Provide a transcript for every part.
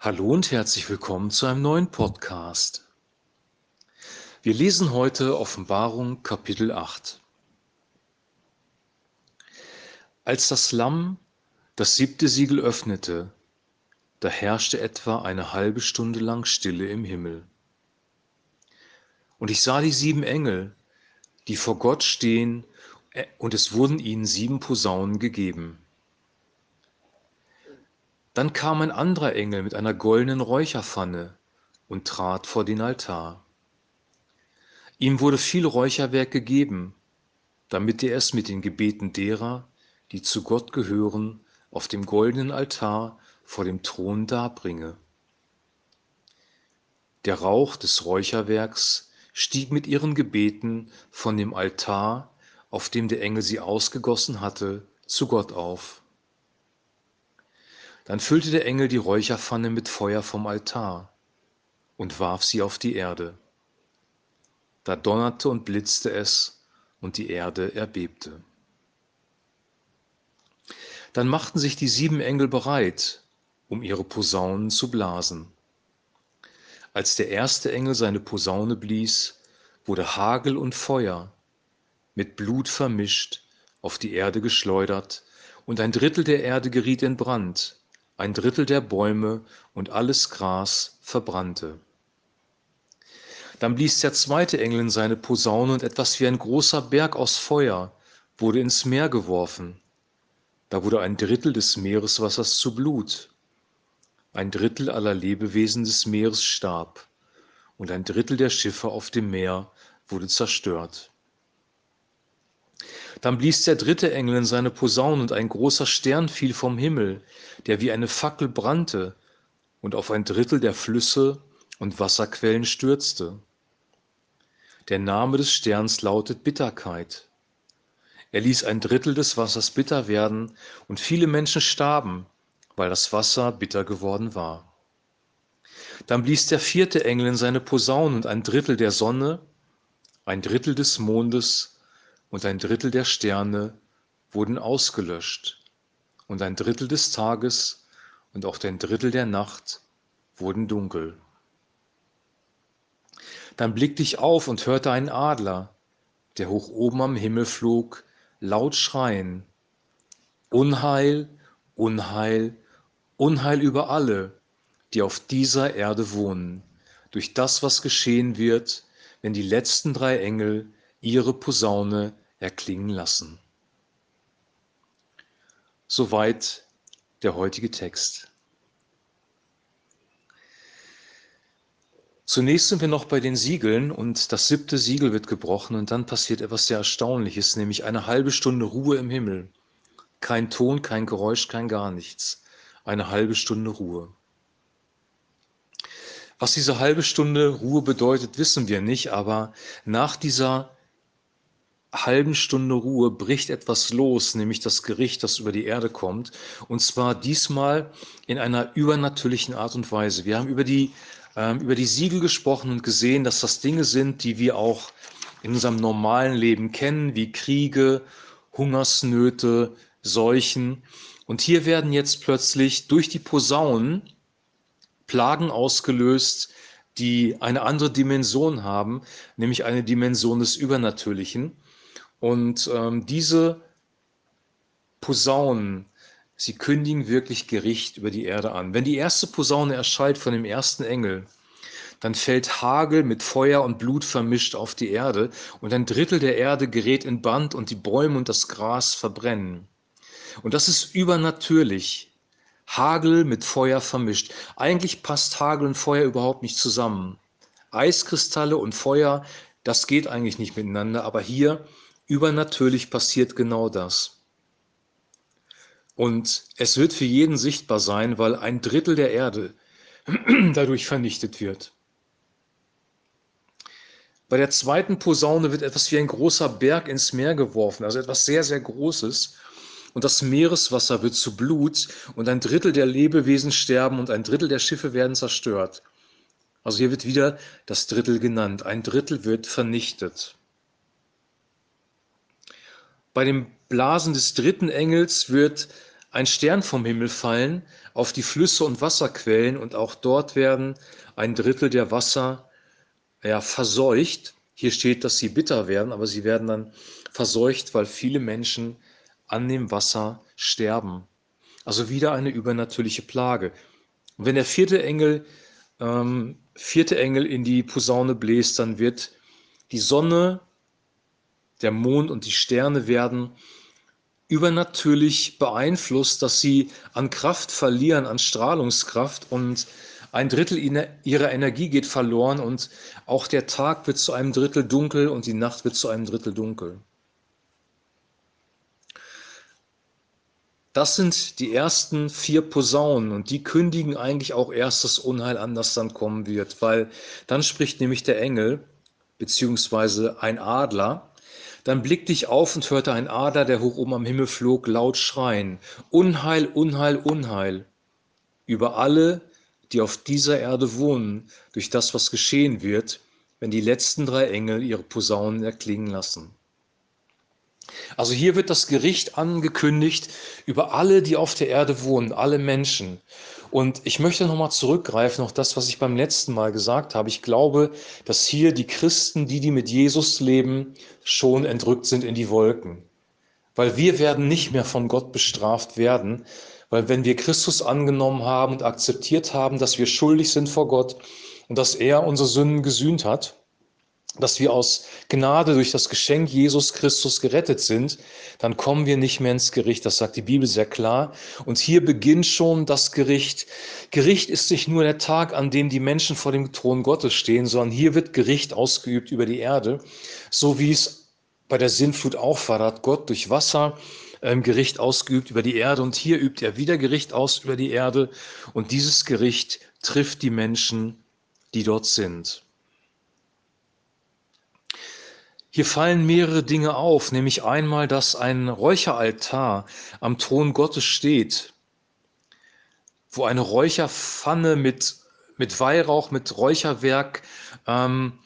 Hallo und herzlich willkommen zu einem neuen Podcast. Wir lesen heute Offenbarung Kapitel 8. Als das Lamm das siebte Siegel öffnete, da herrschte etwa eine halbe Stunde lang Stille im Himmel. Und ich sah die sieben Engel, die vor Gott stehen, und es wurden ihnen sieben Posaunen gegeben. Dann kam ein anderer Engel mit einer goldenen Räucherpfanne und trat vor den Altar. Ihm wurde viel Räucherwerk gegeben, damit er es mit den Gebeten derer, die zu Gott gehören, auf dem goldenen Altar vor dem Thron darbringe. Der Rauch des Räucherwerks stieg mit ihren Gebeten von dem Altar, auf dem der Engel sie ausgegossen hatte, zu Gott auf. Dann füllte der Engel die Räucherpfanne mit Feuer vom Altar und warf sie auf die Erde. Da donnerte und blitzte es, und die Erde erbebte. Dann machten sich die sieben Engel bereit, um ihre Posaunen zu blasen. Als der erste Engel seine Posaune blies, wurde Hagel und Feuer mit Blut vermischt auf die Erde geschleudert, und ein Drittel der Erde geriet in Brand, ein Drittel der Bäume und alles Gras verbrannte. Dann blies der zweite Engel in seine Posaune und etwas wie ein großer Berg aus Feuer wurde ins Meer geworfen. Da wurde ein Drittel des Meereswassers zu Blut. Ein Drittel aller Lebewesen des Meeres starb und ein Drittel der Schiffe auf dem Meer wurde zerstört. Dann blies der dritte Engel in seine Posaune, und ein großer Stern fiel vom Himmel, der wie eine Fackel brannte und auf ein Drittel der Flüsse und Wasserquellen stürzte. Der Name des Sterns lautet Bitterkeit. Er ließ ein Drittel des Wassers bitter werden, und viele Menschen starben, weil das Wasser bitter geworden war. Dann blies der vierte Engel in seine Posaune, und ein Drittel der Sonne, ein Drittel des Mondes und ein Drittel der Sterne wurden ausgelöscht, und ein Drittel des Tages und auch ein Drittel der Nacht wurden dunkel. Dann blickte ich auf und hörte einen Adler, der hoch oben am Himmel flog, laut schreien, Unheil, Unheil, Unheil über alle, die auf dieser Erde wohnen, durch das, was geschehen wird, wenn die letzten drei Engel ihre Posaune erklingen lassen. Soweit der heutige Text. Zunächst sind wir noch bei den Siegeln und das siebte Siegel wird gebrochen und dann passiert etwas sehr Erstaunliches, nämlich eine halbe Stunde Ruhe im Himmel. Kein Ton, kein Geräusch, kein gar nichts. Eine halbe Stunde Ruhe. Was diese halbe Stunde Ruhe bedeutet, wissen wir nicht, aber nach dieser halben Stunde Ruhe bricht etwas los, nämlich das Gericht, das über die Erde kommt. Und zwar diesmal in einer übernatürlichen Art und Weise. Wir haben über die, ähm, über die Siegel gesprochen und gesehen, dass das Dinge sind, die wir auch in unserem normalen Leben kennen, wie Kriege, Hungersnöte, Seuchen. Und hier werden jetzt plötzlich durch die Posaunen Plagen ausgelöst, die eine andere Dimension haben, nämlich eine Dimension des Übernatürlichen. Und ähm, diese Posaunen, sie kündigen wirklich Gericht über die Erde an. Wenn die erste Posaune erschallt von dem ersten Engel, dann fällt Hagel mit Feuer und Blut vermischt auf die Erde und ein Drittel der Erde gerät in Band und die Bäume und das Gras verbrennen. Und das ist übernatürlich. Hagel mit Feuer vermischt. Eigentlich passt Hagel und Feuer überhaupt nicht zusammen. Eiskristalle und Feuer, das geht eigentlich nicht miteinander, aber hier Übernatürlich passiert genau das. Und es wird für jeden sichtbar sein, weil ein Drittel der Erde dadurch vernichtet wird. Bei der zweiten Posaune wird etwas wie ein großer Berg ins Meer geworfen, also etwas sehr, sehr Großes. Und das Meereswasser wird zu Blut und ein Drittel der Lebewesen sterben und ein Drittel der Schiffe werden zerstört. Also hier wird wieder das Drittel genannt. Ein Drittel wird vernichtet. Bei dem Blasen des dritten Engels wird ein Stern vom Himmel fallen auf die Flüsse und Wasserquellen und auch dort werden ein Drittel der Wasser ja, verseucht. Hier steht, dass sie bitter werden, aber sie werden dann verseucht, weil viele Menschen an dem Wasser sterben. Also wieder eine übernatürliche Plage. Und wenn der vierte Engel, ähm, vierte Engel in die Posaune bläst, dann wird die Sonne, der Mond und die Sterne werden übernatürlich beeinflusst, dass sie an Kraft verlieren, an Strahlungskraft und ein Drittel ihrer Energie geht verloren und auch der Tag wird zu einem Drittel dunkel und die Nacht wird zu einem Drittel dunkel. Das sind die ersten vier Posaunen und die kündigen eigentlich auch erst das Unheil an, das dann kommen wird, weil dann spricht nämlich der Engel beziehungsweise ein Adler dann blickte ich auf und hörte ein Adler, der hoch oben am Himmel flog, laut schreien. Unheil, Unheil, Unheil. Über alle, die auf dieser Erde wohnen, durch das, was geschehen wird, wenn die letzten drei Engel ihre Posaunen erklingen lassen. Also hier wird das Gericht angekündigt über alle, die auf der Erde wohnen, alle Menschen. Und ich möchte nochmal zurückgreifen auf das, was ich beim letzten Mal gesagt habe. Ich glaube, dass hier die Christen, die, die mit Jesus leben, schon entrückt sind in die Wolken. Weil wir werden nicht mehr von Gott bestraft werden, weil wenn wir Christus angenommen haben und akzeptiert haben, dass wir schuldig sind vor Gott und dass er unsere Sünden gesühnt hat, dass wir aus Gnade durch das Geschenk Jesus Christus gerettet sind, dann kommen wir nicht mehr ins Gericht. Das sagt die Bibel sehr klar. Und hier beginnt schon das Gericht. Gericht ist nicht nur der Tag, an dem die Menschen vor dem Thron Gottes stehen, sondern hier wird Gericht ausgeübt über die Erde, so wie es bei der Sintflut auch war. Da hat Gott durch Wasser ähm, Gericht ausgeübt über die Erde und hier übt er wieder Gericht aus über die Erde und dieses Gericht trifft die Menschen, die dort sind. Hier fallen mehrere Dinge auf, nämlich einmal, dass ein Räucheraltar am Thron Gottes steht, wo eine Räucherpfanne mit, mit Weihrauch, mit Räucherwerk ähm,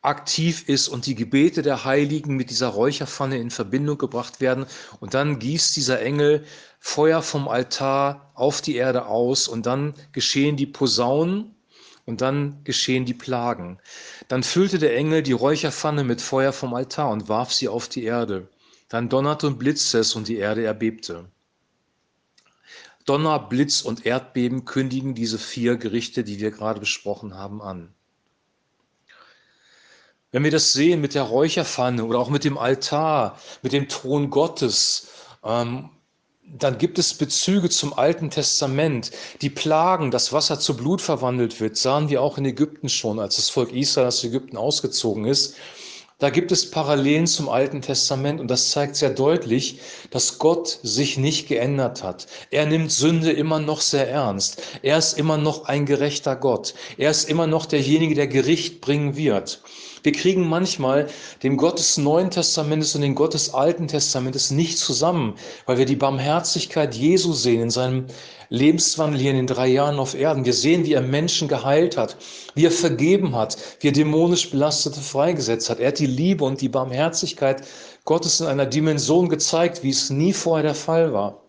aktiv ist und die Gebete der Heiligen mit dieser Räucherpfanne in Verbindung gebracht werden. Und dann gießt dieser Engel Feuer vom Altar auf die Erde aus und dann geschehen die Posaunen und dann geschehen die Plagen. Dann füllte der Engel die Räucherpfanne mit Feuer vom Altar und warf sie auf die Erde. Dann donnerte und blitzte es und die Erde erbebte. Donner, Blitz und Erdbeben kündigen diese vier Gerichte, die wir gerade besprochen haben, an. Wenn wir das sehen mit der Räucherpfanne oder auch mit dem Altar, mit dem Thron Gottes, ähm, dann gibt es Bezüge zum Alten Testament. Die Plagen, das Wasser zu Blut verwandelt wird, sahen wir auch in Ägypten schon, als das Volk Israel aus Ägypten ausgezogen ist. Da gibt es Parallelen zum Alten Testament und das zeigt sehr deutlich, dass Gott sich nicht geändert hat. Er nimmt Sünde immer noch sehr ernst. Er ist immer noch ein gerechter Gott. Er ist immer noch derjenige, der Gericht bringen wird. Wir kriegen manchmal den Gott des Neuen Testamentes und den Gott des Alten Testamentes nicht zusammen, weil wir die Barmherzigkeit Jesu sehen in seinem Lebenswandel hier in den drei Jahren auf Erden. Wir sehen, wie er Menschen geheilt hat, wie er vergeben hat, wie er dämonisch Belastete freigesetzt hat. Er hat die Liebe und die Barmherzigkeit Gottes in einer Dimension gezeigt, wie es nie vorher der Fall war.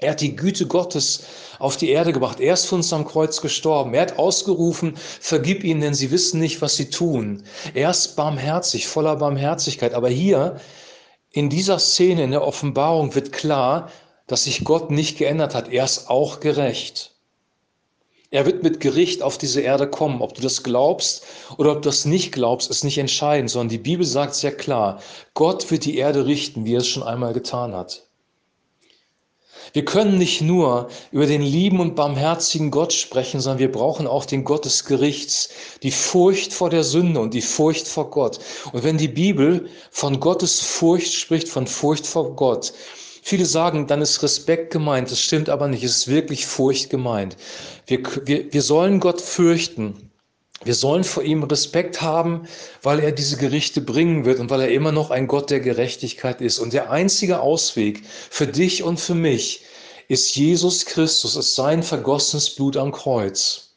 Er hat die Güte Gottes auf die Erde gebracht. Er ist für uns am Kreuz gestorben. Er hat ausgerufen, vergib ihnen, denn sie wissen nicht, was sie tun. Er ist barmherzig, voller Barmherzigkeit. Aber hier in dieser Szene, in der Offenbarung wird klar, dass sich Gott nicht geändert hat. Er ist auch gerecht. Er wird mit Gericht auf diese Erde kommen. Ob du das glaubst oder ob du das nicht glaubst, ist nicht entscheidend, sondern die Bibel sagt sehr klar, Gott wird die Erde richten, wie er es schon einmal getan hat. Wir können nicht nur über den lieben und barmherzigen Gott sprechen, sondern wir brauchen auch den Gott des Gerichts, die Furcht vor der Sünde und die Furcht vor Gott. Und wenn die Bibel von Gottes Furcht spricht, von Furcht vor Gott, Viele sagen, dann ist Respekt gemeint. Das stimmt aber nicht. Es ist wirklich Furcht gemeint. Wir, wir, wir sollen Gott fürchten. Wir sollen vor ihm Respekt haben, weil er diese Gerichte bringen wird und weil er immer noch ein Gott der Gerechtigkeit ist. Und der einzige Ausweg für dich und für mich ist Jesus Christus, ist sein vergossenes Blut am Kreuz.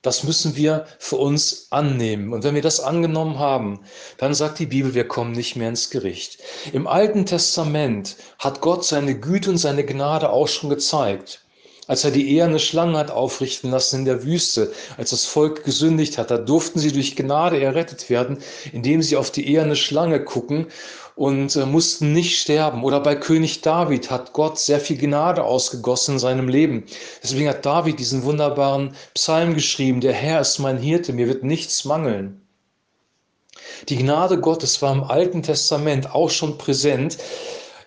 Das müssen wir für uns annehmen. Und wenn wir das angenommen haben, dann sagt die Bibel, wir kommen nicht mehr ins Gericht. Im Alten Testament hat Gott seine Güte und seine Gnade auch schon gezeigt. Als er die eherne Schlange hat aufrichten lassen in der Wüste, als das Volk gesündigt hat, da durften sie durch Gnade errettet werden, indem sie auf die eherne Schlange gucken und äh, mussten nicht sterben. Oder bei König David hat Gott sehr viel Gnade ausgegossen in seinem Leben. Deswegen hat David diesen wunderbaren Psalm geschrieben, der Herr ist mein Hirte, mir wird nichts mangeln. Die Gnade Gottes war im Alten Testament auch schon präsent.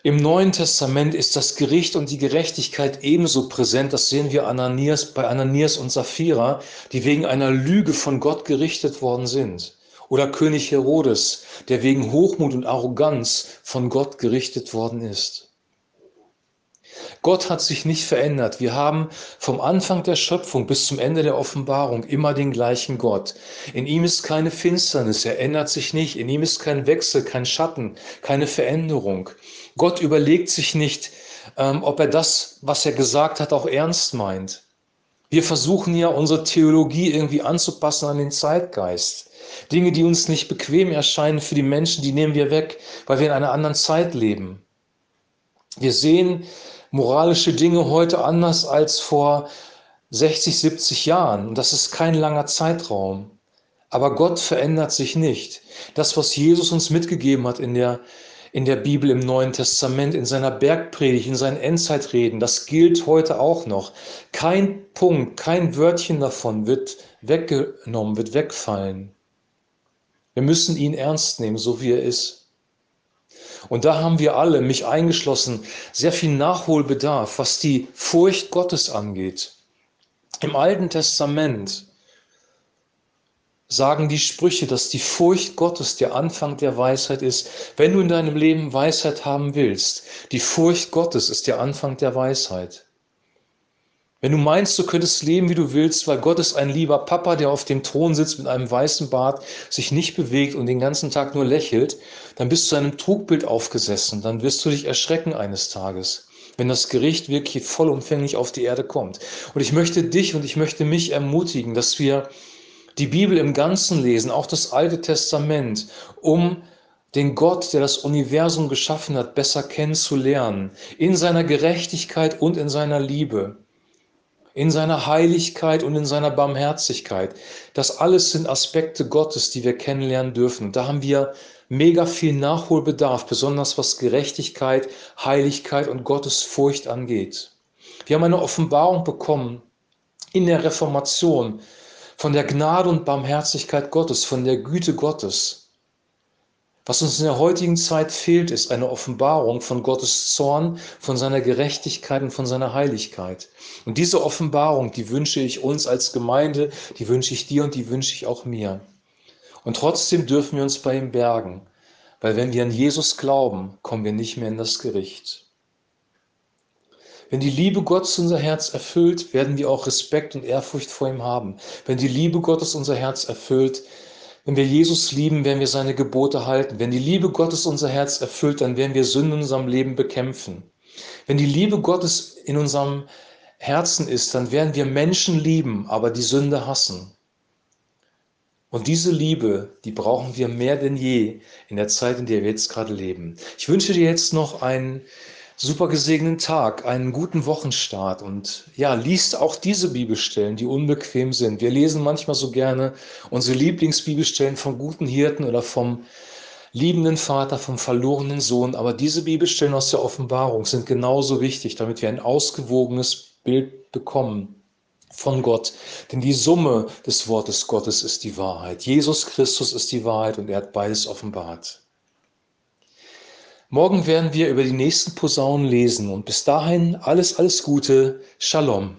Im Neuen Testament ist das Gericht und die Gerechtigkeit ebenso präsent. Das sehen wir Ananias, bei Ananias und Sapphira, die wegen einer Lüge von Gott gerichtet worden sind. Oder König Herodes, der wegen Hochmut und Arroganz von Gott gerichtet worden ist. Gott hat sich nicht verändert. Wir haben vom Anfang der Schöpfung bis zum Ende der Offenbarung immer den gleichen Gott. In ihm ist keine Finsternis, er ändert sich nicht. In ihm ist kein Wechsel, kein Schatten, keine Veränderung. Gott überlegt sich nicht, ähm, ob er das, was er gesagt hat, auch ernst meint. Wir versuchen ja unsere Theologie irgendwie anzupassen an den Zeitgeist. Dinge, die uns nicht bequem erscheinen für die Menschen, die nehmen wir weg, weil wir in einer anderen Zeit leben. Wir sehen moralische Dinge heute anders als vor 60, 70 Jahren. Und das ist kein langer Zeitraum. Aber Gott verändert sich nicht. Das, was Jesus uns mitgegeben hat in der, in der Bibel im Neuen Testament, in seiner Bergpredigt, in seinen Endzeitreden, das gilt heute auch noch. Kein Punkt, kein Wörtchen davon wird weggenommen, wird wegfallen. Wir müssen ihn ernst nehmen, so wie er ist. Und da haben wir alle, mich eingeschlossen, sehr viel Nachholbedarf, was die Furcht Gottes angeht. Im Alten Testament sagen die Sprüche, dass die Furcht Gottes der Anfang der Weisheit ist. Wenn du in deinem Leben Weisheit haben willst, die Furcht Gottes ist der Anfang der Weisheit. Wenn du meinst, du könntest leben, wie du willst, weil Gott ist ein lieber Papa, der auf dem Thron sitzt mit einem weißen Bart, sich nicht bewegt und den ganzen Tag nur lächelt, dann bist du einem Trugbild aufgesessen. Dann wirst du dich erschrecken eines Tages, wenn das Gericht wirklich vollumfänglich auf die Erde kommt. Und ich möchte dich und ich möchte mich ermutigen, dass wir die Bibel im Ganzen lesen, auch das Alte Testament, um den Gott, der das Universum geschaffen hat, besser kennenzulernen, in seiner Gerechtigkeit und in seiner Liebe in seiner Heiligkeit und in seiner Barmherzigkeit. Das alles sind Aspekte Gottes, die wir kennenlernen dürfen. da haben wir mega viel Nachholbedarf, besonders was Gerechtigkeit, Heiligkeit und Gottes Furcht angeht. Wir haben eine Offenbarung bekommen in der Reformation von der Gnade und Barmherzigkeit Gottes, von der Güte Gottes. Was uns in der heutigen Zeit fehlt, ist eine Offenbarung von Gottes Zorn, von seiner Gerechtigkeit und von seiner Heiligkeit. Und diese Offenbarung, die wünsche ich uns als Gemeinde, die wünsche ich dir und die wünsche ich auch mir. Und trotzdem dürfen wir uns bei ihm bergen, weil wenn wir an Jesus glauben, kommen wir nicht mehr in das Gericht. Wenn die Liebe Gottes unser Herz erfüllt, werden wir auch Respekt und Ehrfurcht vor ihm haben. Wenn die Liebe Gottes unser Herz erfüllt, wenn wir Jesus lieben, werden wir seine Gebote halten. Wenn die Liebe Gottes unser Herz erfüllt, dann werden wir Sünden in unserem Leben bekämpfen. Wenn die Liebe Gottes in unserem Herzen ist, dann werden wir Menschen lieben, aber die Sünde hassen. Und diese Liebe, die brauchen wir mehr denn je in der Zeit, in der wir jetzt gerade leben. Ich wünsche dir jetzt noch einen super gesegneten Tag, einen guten Wochenstart und ja, liest auch diese Bibelstellen, die unbequem sind. Wir lesen manchmal so gerne unsere Lieblingsbibelstellen vom guten Hirten oder vom liebenden Vater, vom verlorenen Sohn, aber diese Bibelstellen aus der Offenbarung sind genauso wichtig, damit wir ein ausgewogenes Bild bekommen von Gott. Denn die Summe des Wortes Gottes ist die Wahrheit. Jesus Christus ist die Wahrheit und er hat beides offenbart. Morgen werden wir über die nächsten Posaunen lesen und bis dahin alles, alles Gute. Shalom.